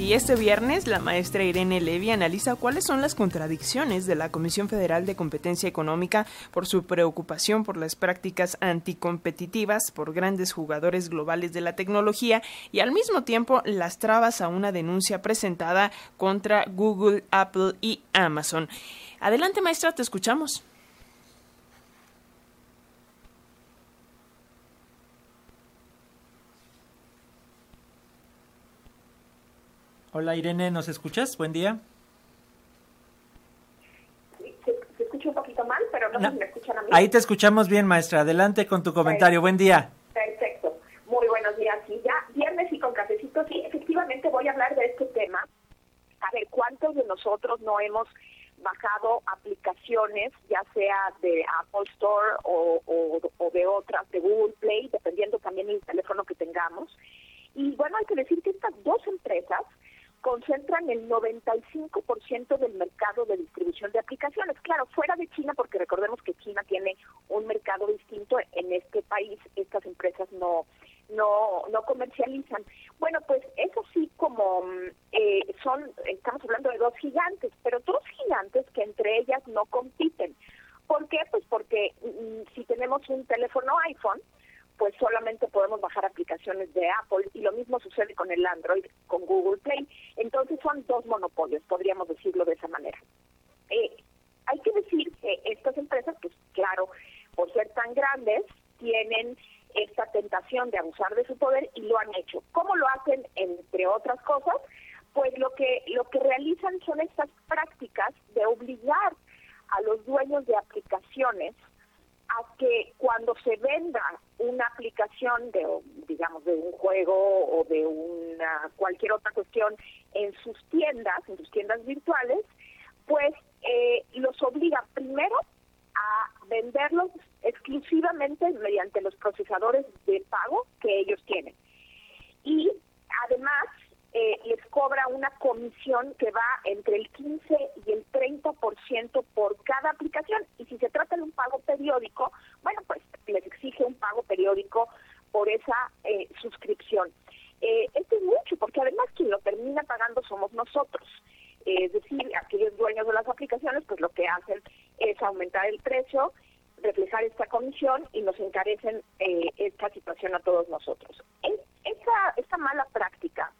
Y este viernes la maestra Irene Levy analiza cuáles son las contradicciones de la Comisión Federal de Competencia Económica por su preocupación por las prácticas anticompetitivas por grandes jugadores globales de la tecnología y al mismo tiempo las trabas a una denuncia presentada contra Google, Apple y Amazon. Adelante maestra, te escuchamos. Hola Irene, ¿nos escuchas? Buen día. Se, escucha un poquito mal, pero no, si me escuchan a mí. Ahí te escuchamos bien, maestra. Adelante con tu comentario. Buen día. Perfecto. Muy buenos días. Sí, ya viernes y con cafecito. Sí, efectivamente voy a hablar de este tema. A ver, ¿cuántos de nosotros no hemos bajado aplicaciones, ya sea de Apple Store o, o de otras, de Google Play, dependiendo también del teléfono que tengamos? Y bueno, hay que decir que estas dos empresas concentran el 95% del mercado de distribución de aplicaciones. Claro, fuera de China, porque recordemos que China tiene un mercado distinto. En este país estas empresas no no no comercializan. Bueno, pues eso sí, como eh, son, estamos hablando de dos gigantes, pero dos gigantes que entre ellas no compiten. ¿Por qué? Pues porque mm, si tenemos un teléfono iPhone, pues solamente podemos bajar aplicaciones de Apple y lo mismo sucede con el Android, con Google Play. Entonces son dos monopolios, podríamos decirlo de esa manera. Eh, hay que decir que estas empresas, pues claro, por ser tan grandes, tienen esta tentación de abusar de su poder y lo han hecho. ¿Cómo lo hacen? Entre otras cosas, pues lo que lo que realizan son estas prácticas de obligar a los dueños de aplicaciones a que cuando se venda una aplicación de, digamos, de un juego o de una cualquier otra cuestión en sus tiendas, en sus tiendas virtuales, pues eh, los obliga primero a venderlos exclusivamente mediante los procesadores de pago que ellos tienen. Y además eh, les cobra una comisión que va entre el 15 y el 30% por cada aplicación. Y si se trata de un pago periódico, bueno, pues les exige un pago periódico por esa eh, suscripción. Eh, esto es mucho, porque además quien lo termina pagando somos nosotros. es decir, aquellos dueños de las aplicaciones, pues lo que hacen es aumentar el precio, reflejar esta comisión y nos encarecen esta situación a todos nosotros. esa, esta mala práctica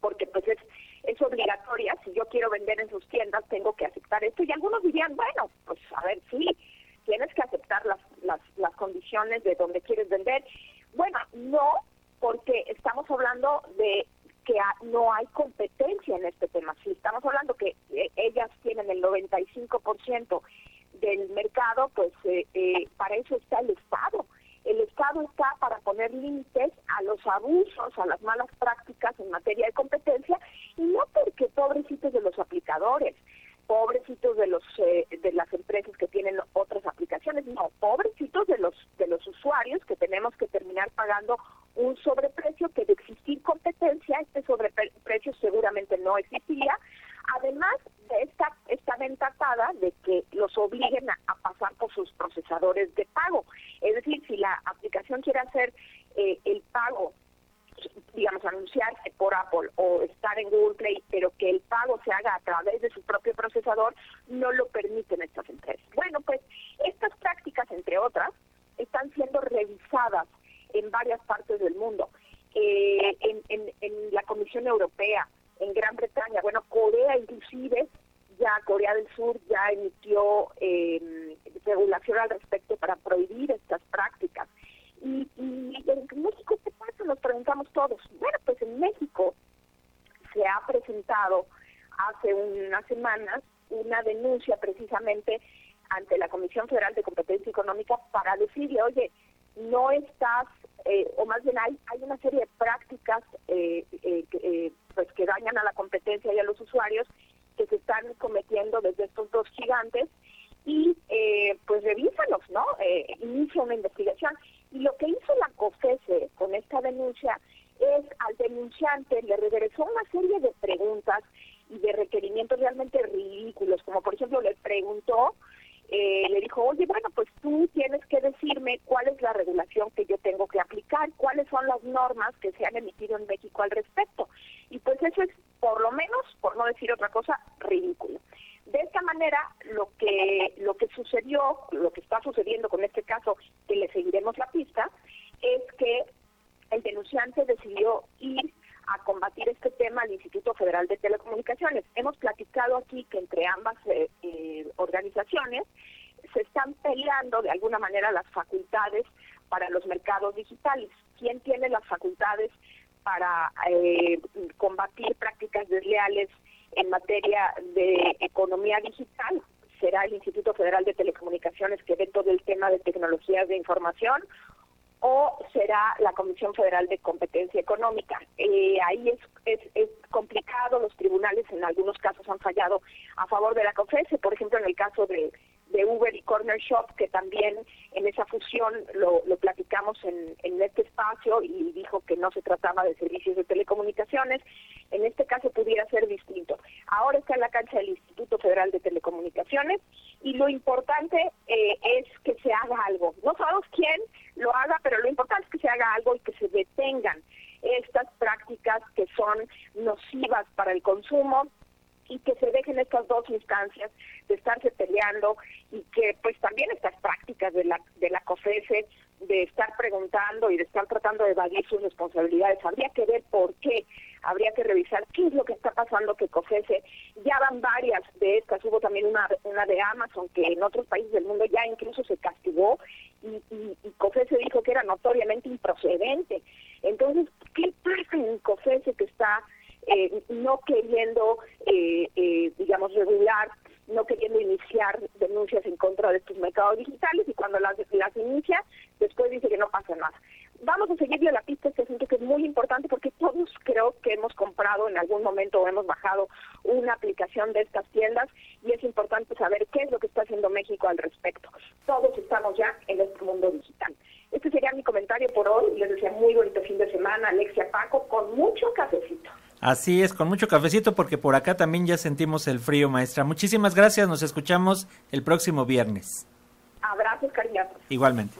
porque pues es, es obligatoria, si yo quiero vender en sus tiendas tengo que aceptar esto y algunos dirían, bueno, pues a ver, sí, tienes que aceptar las, las, las condiciones de donde quieres vender. Bueno, no, porque estamos hablando de que no hay competencia en este tema. Si estamos hablando que eh, ellas tienen el 95% del mercado, pues eh, eh, para eso está el Estado el Estado está para poner límites a los abusos, a las malas prácticas en materia de competencia, y no porque pobrecitos de los aplicadores, pobrecitos de los eh, de las empresas que tienen otras aplicaciones, no, pobrecitos de los de los que tenemos que terminar pagando un sobreprecio que de existir competencia, este sobreprecio seguramente no existiría, además de esta esta venta de que los obliguen a, pasar por sus procesadores de pago. Es decir, si la aplicación quiere hacer eh, el pago digamos, anunciarse por Apple o estar en Google Play, pero que el pago se haga a través de su propio procesador, no lo permiten estas empresas. Bueno, pues estas prácticas, entre otras, están siendo revisadas en varias partes del mundo. Eh, en, en, en la Comisión Europea, en Gran Bretaña, bueno, Corea inclusive ya Corea del Sur ya emitió eh, regulación al respecto para prohibir estas prácticas. Y, y en México, ¿qué pasa? Nos preguntamos todos. Bueno, pues en México se ha presentado hace unas semanas una denuncia precisamente ante la Comisión Federal de Competencia Económica para decirle, oye, no estás, eh, o más bien hay, hay una serie de prácticas eh, eh, pues que dañan a la competencia y a los usuarios que se están cometiendo desde estos dos gigantes y eh, pues revísalos, ¿no? Eh, inicia una investigación. Y lo que hizo la COFESE con esta denuncia es al denunciante le regresó una serie de preguntas y de requerimientos realmente ridículos, como por ejemplo le preguntó, eh, le dijo, oye, bueno, pues tú tienes que decirme cuál es la regulación que yo tengo que aplicar, cuáles son las normas que se han emitido en México al respecto. Y pues eso es, por lo menos, por no decir otra cosa, ridículo. De esta manera, lo que, lo que sucedió, lo que está sucediendo con este caso, que le seguiremos la pista, es que el denunciante decidió ir a combatir este tema al Instituto Federal de Telecomunicaciones. Hemos platicado aquí que entre ambas eh, eh, organizaciones se están peleando de alguna manera las facultades para los mercados digitales. ¿Quién tiene las facultades para eh, combatir prácticas desleales en materia de economía digital? será el Instituto Federal de Telecomunicaciones que ve todo el tema de tecnologías de información o será la Comisión Federal de Competencia Económica. Eh, ahí es, es, es, complicado, los tribunales en algunos casos han fallado a favor de la COFESE, por ejemplo en el caso de, de Uber y Corner Shop, que también en esa fusión lo, lo platicamos en, este espacio y dijo que no se trataba de servicios de telecomunicaciones. En este caso pudiera ser distinto. Ahora está en la cancha del Instituto Federal de Telecomunicaciones y lo importante eh, es que se haga algo. No sabemos quién lo haga, pero lo importante es que se haga algo y que se detengan estas prácticas que son nocivas para el consumo y que se dejen estas dos instancias de estarse peleando y que pues también estas prácticas de la de la COFESE de estar preguntando y de estar tratando de evadir sus responsabilidades. Habría que ver por qué habría que revisar qué es lo que está pasando que COFESE ya van varias de estas hubo también una una de Amazon que en otros países del mundo ya incluso se castigó y, y, COFESE dijo que era notoriamente improcedente. Entonces qué pasa en COFESE que está eh, no queriendo, eh, eh, digamos, regular, no queriendo iniciar denuncias en contra de estos mercados digitales y cuando las, las inicia, después dice que no pasa nada. Vamos a seguirle la pista este asunto que es muy importante porque todos creo que hemos comprado en algún momento o hemos bajado una aplicación de estas tiendas y es importante saber qué es lo que está haciendo México al respecto. Todos estamos ya en este mundo digital. Este sería mi comentario por hoy. Les deseo muy bonito fin de semana, Alexia Paco, con mucho cafecito. Así es, con mucho cafecito porque por acá también ya sentimos el frío, maestra. Muchísimas gracias, nos escuchamos el próximo viernes. Abrazos cariñosos. Igualmente.